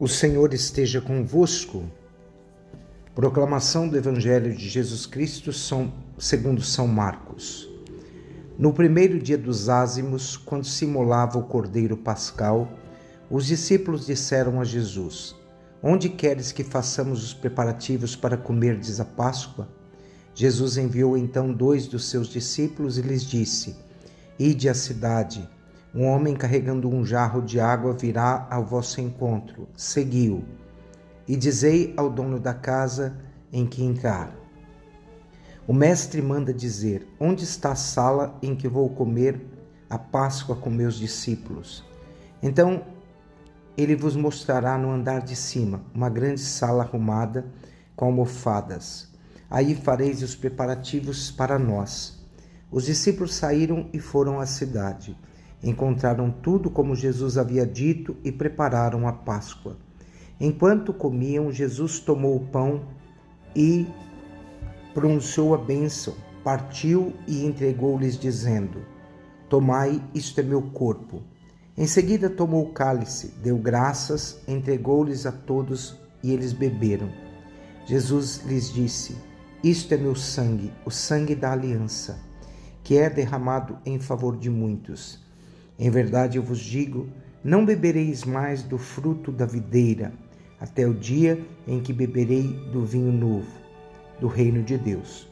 O Senhor esteja convosco. Proclamação do Evangelho de Jesus Cristo segundo São Marcos. No primeiro dia dos ázimos, quando se imolava o cordeiro pascal, os discípulos disseram a Jesus: Onde queres que façamos os preparativos para comerdes a Páscoa? Jesus enviou então dois dos seus discípulos e lhes disse: Ide à cidade um homem carregando um jarro de água virá ao vosso encontro. Seguiu. E dizei ao dono da casa em que entrar. O mestre manda dizer: Onde está a sala em que vou comer a Páscoa com meus discípulos? Então ele vos mostrará no andar de cima uma grande sala arrumada com almofadas. Aí fareis os preparativos para nós. Os discípulos saíram e foram à cidade. Encontraram tudo como Jesus havia dito e prepararam a Páscoa. Enquanto comiam, Jesus tomou o pão e pronunciou a bênção, partiu e entregou-lhes, dizendo: Tomai, isto é meu corpo. Em seguida tomou o cálice, deu graças, entregou-lhes a todos e eles beberam. Jesus lhes disse: Isto é meu sangue, o sangue da aliança, que é derramado em favor de muitos. Em verdade eu vos digo: não bebereis mais do fruto da videira, até o dia em que beberei do vinho novo, do reino de Deus.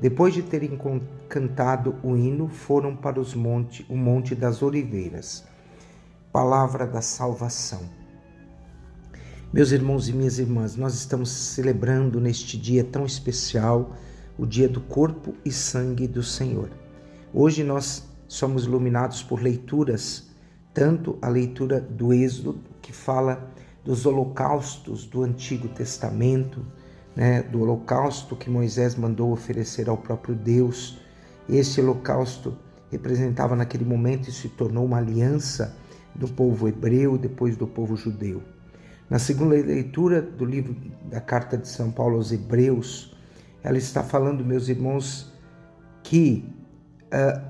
Depois de terem cantado o hino, foram para os monte, o Monte das Oliveiras. Palavra da salvação. Meus irmãos e minhas irmãs, nós estamos celebrando neste dia tão especial o dia do corpo e sangue do Senhor. Hoje nós somos iluminados por leituras, tanto a leitura do Êxodo, que fala dos holocaustos do Antigo Testamento, né, do holocausto que Moisés mandou oferecer ao próprio Deus. Esse holocausto representava naquele momento e se tornou uma aliança do povo hebreu depois do povo judeu. Na segunda leitura do livro da carta de São Paulo aos Hebreus, ela está falando, meus irmãos, que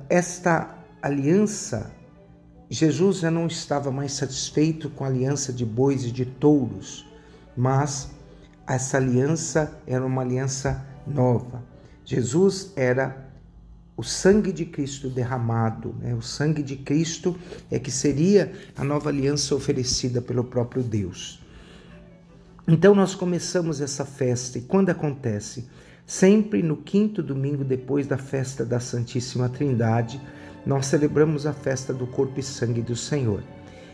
esta aliança, Jesus já não estava mais satisfeito com a aliança de bois e de touros, mas essa aliança era uma aliança nova. Jesus era o sangue de Cristo derramado, né? o sangue de Cristo é que seria a nova aliança oferecida pelo próprio Deus. Então nós começamos essa festa e quando acontece? Sempre no quinto domingo depois da festa da Santíssima Trindade, nós celebramos a festa do corpo e sangue do Senhor.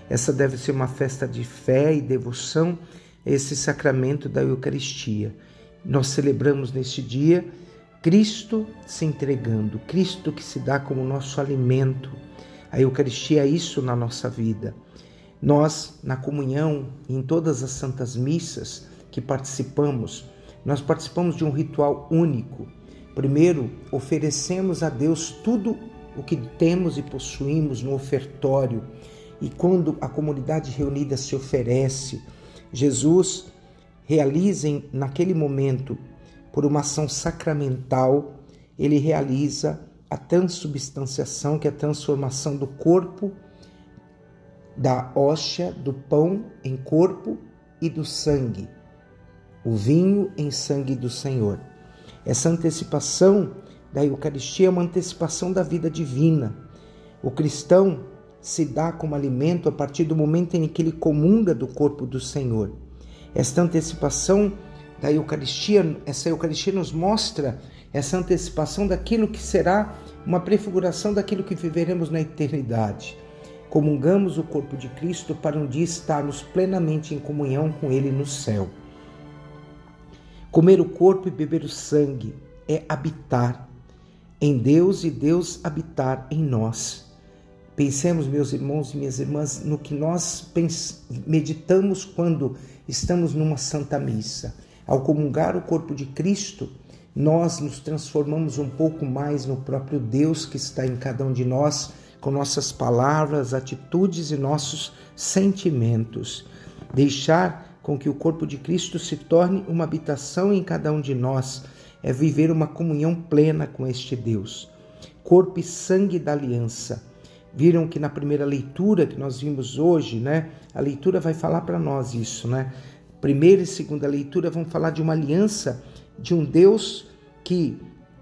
Essa deve ser uma festa de fé e devoção a esse sacramento da Eucaristia. Nós celebramos neste dia Cristo se entregando, Cristo que se dá como nosso alimento. A Eucaristia é isso na nossa vida. Nós, na comunhão, em todas as santas missas que participamos, nós participamos de um ritual único. Primeiro, oferecemos a Deus tudo o que temos e possuímos no ofertório. E quando a comunidade reunida se oferece, Jesus realiza naquele momento, por uma ação sacramental, ele realiza a transubstanciação, que é a transformação do corpo, da hóstia, do pão em corpo e do sangue o vinho em sangue do Senhor. Essa antecipação da Eucaristia é uma antecipação da vida divina. O cristão se dá como alimento a partir do momento em que ele comunga do corpo do Senhor. Esta antecipação da Eucaristia, essa Eucaristia nos mostra essa antecipação daquilo que será uma prefiguração daquilo que viveremos na eternidade. Comungamos o corpo de Cristo para um dia estarmos plenamente em comunhão com Ele no céu. Comer o corpo e beber o sangue é habitar em Deus e Deus habitar em nós. Pensemos, meus irmãos e minhas irmãs, no que nós meditamos quando estamos numa santa missa. Ao comungar o corpo de Cristo, nós nos transformamos um pouco mais no próprio Deus que está em cada um de nós, com nossas palavras, atitudes e nossos sentimentos. Deixar com que o corpo de Cristo se torne uma habitação em cada um de nós, é viver uma comunhão plena com este Deus. Corpo e sangue da aliança. Viram que na primeira leitura que nós vimos hoje, né? A leitura vai falar para nós isso, né? Primeira e segunda leitura vão falar de uma aliança de um Deus que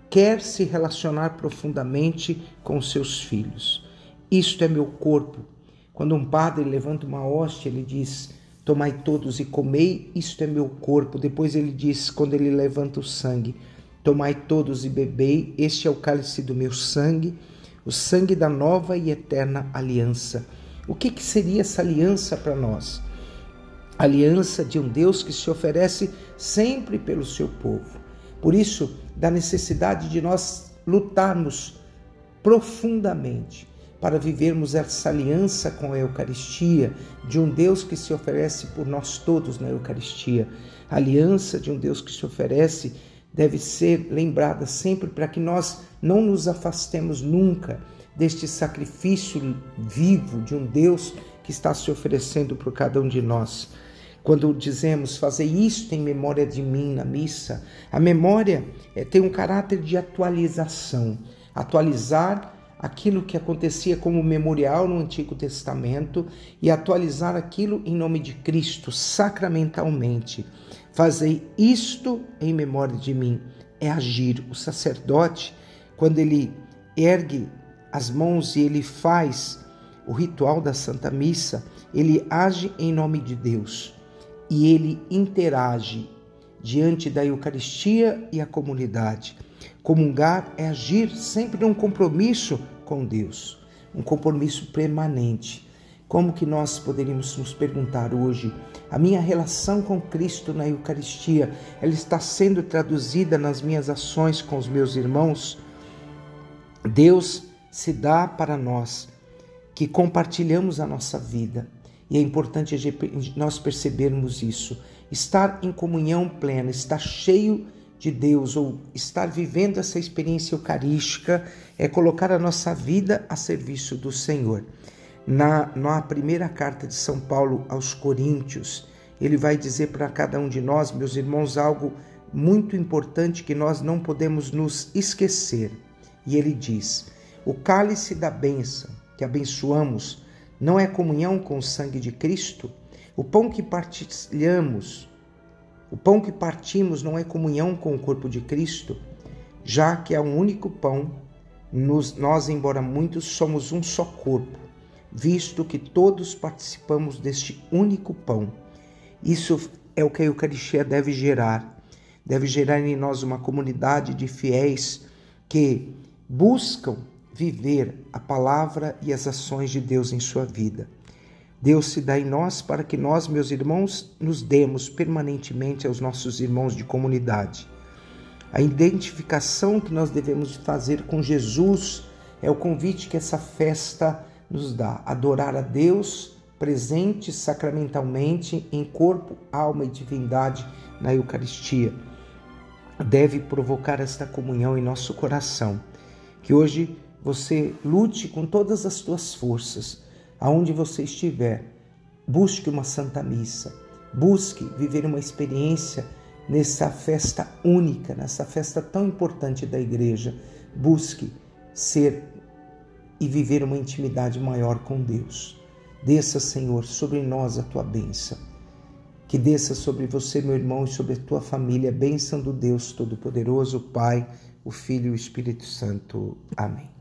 quer se relacionar profundamente com seus filhos. Isto é meu corpo. Quando um padre levanta uma hóstia, ele diz: Tomai todos e comei, isto é meu corpo. Depois ele diz, quando ele levanta o sangue: Tomai todos e bebei, este é o cálice do meu sangue, o sangue da nova e eterna aliança. O que, que seria essa aliança para nós? aliança de um Deus que se oferece sempre pelo seu povo. Por isso, da necessidade de nós lutarmos profundamente para vivermos essa aliança com a Eucaristia, de um Deus que se oferece por nós todos na Eucaristia. A aliança de um Deus que se oferece deve ser lembrada sempre para que nós não nos afastemos nunca deste sacrifício vivo de um Deus que está se oferecendo por cada um de nós. Quando dizemos fazer isto em memória de mim na missa, a memória é, tem um caráter de atualização, atualizar aquilo que acontecia como memorial no Antigo Testamento e atualizar aquilo em nome de Cristo, sacramentalmente. Fazer isto em memória de mim é agir. O sacerdote, quando ele ergue as mãos e ele faz o ritual da Santa Missa, ele age em nome de Deus e ele interage diante da Eucaristia e a comunidade. Comungar é agir sempre num compromisso com Deus, um compromisso permanente. Como que nós poderíamos nos perguntar hoje, a minha relação com Cristo na Eucaristia, ela está sendo traduzida nas minhas ações com os meus irmãos? Deus se dá para nós que compartilhamos a nossa vida e é importante nós percebermos isso. Estar em comunhão plena, estar cheio de Deus ou estar vivendo essa experiência eucarística é colocar a nossa vida a serviço do Senhor. Na, na primeira carta de São Paulo aos Coríntios, ele vai dizer para cada um de nós, meus irmãos, algo muito importante que nós não podemos nos esquecer. E ele diz: O cálice da bênção que abençoamos não é comunhão com o sangue de Cristo? O pão que partilhamos, o pão que partimos não é comunhão com o corpo de Cristo? Já que é um único pão, nos, nós, embora muitos, somos um só corpo, visto que todos participamos deste único pão. Isso é o que a Eucaristia deve gerar. Deve gerar em nós uma comunidade de fiéis que buscam viver a palavra e as ações de Deus em sua vida. Deus se dá em nós para que nós, meus irmãos, nos demos permanentemente aos nossos irmãos de comunidade. A identificação que nós devemos fazer com Jesus é o convite que essa festa nos dá: adorar a Deus presente sacramentalmente em corpo, alma e divindade na Eucaristia. Deve provocar esta comunhão em nosso coração. Que hoje você lute com todas as suas forças, aonde você estiver. Busque uma santa missa. Busque viver uma experiência nessa festa única, nessa festa tão importante da igreja. Busque ser e viver uma intimidade maior com Deus. Desça, Senhor, sobre nós a tua bênção. Que desça sobre você, meu irmão, e sobre a tua família, a bênção do Deus Todo-Poderoso, Pai, o Filho e o Espírito Santo. Amém.